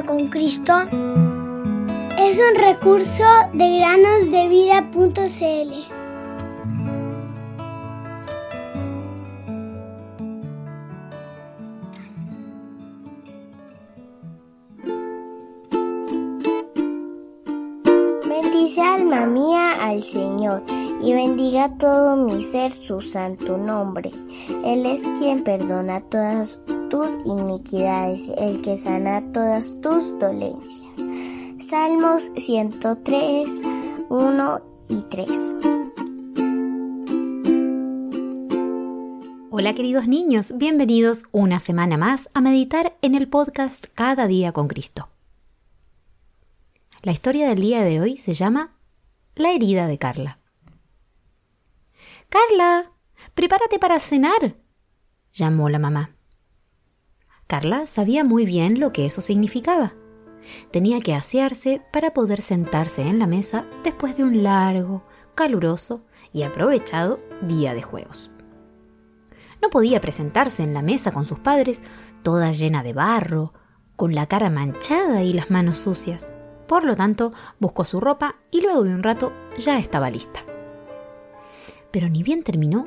con Cristo es un recurso de granosdevida.cl. Bendice alma mía al Señor y bendiga todo mi ser su santo nombre. Él es quien perdona todas tus iniquidades, el que sana todas tus dolencias. Salmos 103, 1 y 3. Hola queridos niños, bienvenidos una semana más a meditar en el podcast Cada día con Cristo. La historia del día de hoy se llama La herida de Carla. Carla, prepárate para cenar, llamó la mamá. Carla sabía muy bien lo que eso significaba. Tenía que asearse para poder sentarse en la mesa después de un largo, caluroso y aprovechado día de juegos. No podía presentarse en la mesa con sus padres toda llena de barro, con la cara manchada y las manos sucias. Por lo tanto, buscó su ropa y luego de un rato ya estaba lista pero ni bien terminó,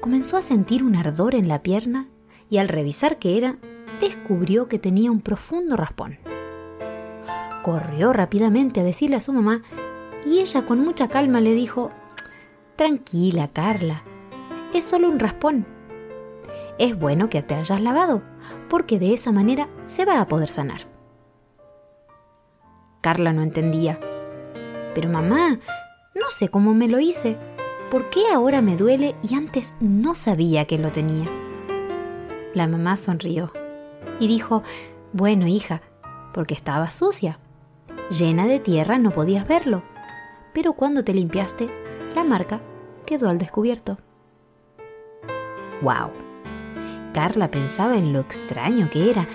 comenzó a sentir un ardor en la pierna y al revisar qué era, descubrió que tenía un profundo raspón. Corrió rápidamente a decirle a su mamá y ella con mucha calma le dijo, Tranquila, Carla, es solo un raspón. Es bueno que te hayas lavado, porque de esa manera se va a poder sanar. Carla no entendía. Pero mamá, no sé cómo me lo hice. ¿por qué ahora me duele y antes no sabía que lo tenía? La mamá sonrió y dijo, bueno, hija, porque estaba sucia. Llena de tierra no podías verlo, pero cuando te limpiaste, la marca quedó al descubierto. ¡Wow! Carla pensaba en lo extraño que era.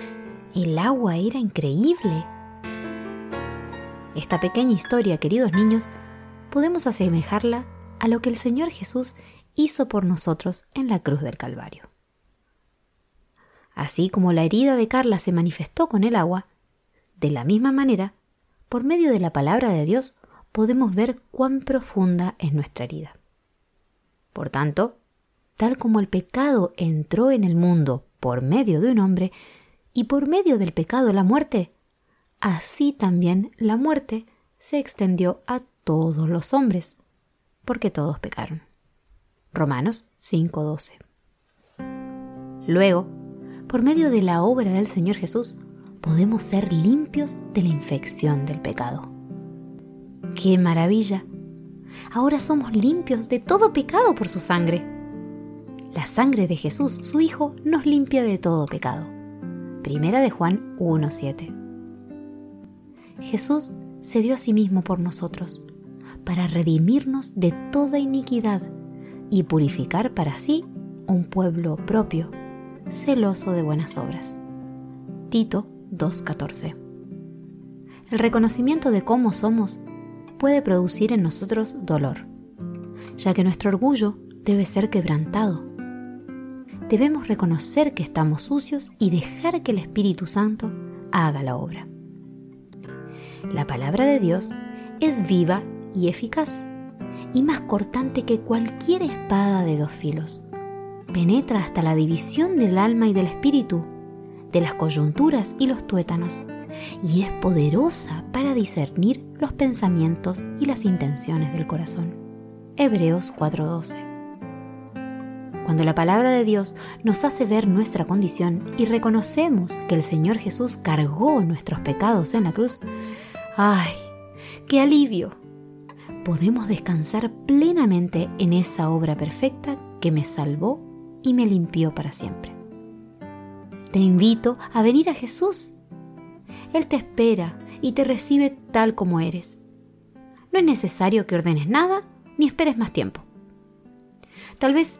El agua era increíble. Esta pequeña historia, queridos niños, podemos asemejarla a lo que el Señor Jesús hizo por nosotros en la cruz del Calvario. Así como la herida de Carla se manifestó con el agua, de la misma manera, por medio de la palabra de Dios, podemos ver cuán profunda es nuestra herida. Por tanto, tal como el pecado entró en el mundo por medio de un hombre, y por medio del pecado la muerte, así también la muerte se extendió a todos los hombres, porque todos pecaron. Romanos 5:12. Luego, por medio de la obra del Señor Jesús, podemos ser limpios de la infección del pecado. ¡Qué maravilla! Ahora somos limpios de todo pecado por su sangre. La sangre de Jesús, su Hijo, nos limpia de todo pecado. Primera de Juan 1.7. Jesús se dio a sí mismo por nosotros para redimirnos de toda iniquidad y purificar para sí un pueblo propio, celoso de buenas obras. Tito 2.14 El reconocimiento de cómo somos puede producir en nosotros dolor, ya que nuestro orgullo debe ser quebrantado. Debemos reconocer que estamos sucios y dejar que el Espíritu Santo haga la obra. La palabra de Dios es viva y eficaz, y más cortante que cualquier espada de dos filos. Penetra hasta la división del alma y del espíritu, de las coyunturas y los tuétanos, y es poderosa para discernir los pensamientos y las intenciones del corazón. Hebreos 4:12 cuando la palabra de Dios nos hace ver nuestra condición y reconocemos que el Señor Jesús cargó nuestros pecados en la cruz, ¡ay! ¡Qué alivio! podemos descansar plenamente en esa obra perfecta que me salvó y me limpió para siempre. Te invito a venir a Jesús. Él te espera y te recibe tal como eres. No es necesario que ordenes nada ni esperes más tiempo. Tal vez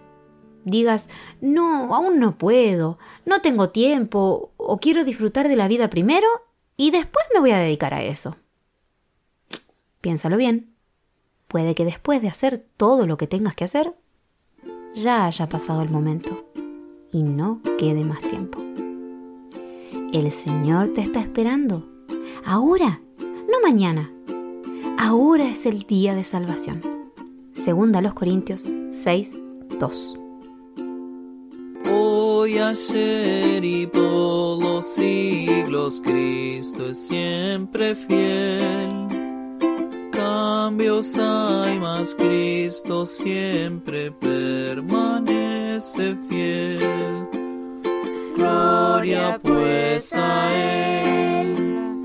digas, no, aún no puedo, no tengo tiempo o quiero disfrutar de la vida primero y después me voy a dedicar a eso. Piénsalo bien Puede que después de hacer todo lo que tengas que hacer, ya haya pasado el momento y no quede más tiempo. El Señor te está esperando Ahora, no mañana. Ahora es el día de salvación. Segunda a los Corintios 6, 2. Hoy, ayer y por los siglos, Cristo es siempre fiel. Cambios hay, mas Cristo siempre permanece fiel. Gloria pues a Él,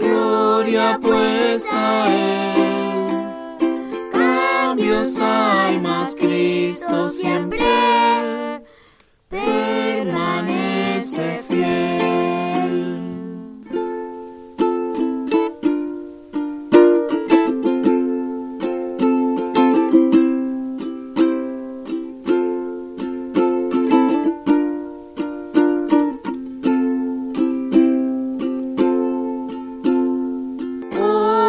gloria pues a Él. Cambios hay, mas Cristo siempre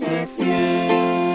permanece fiel.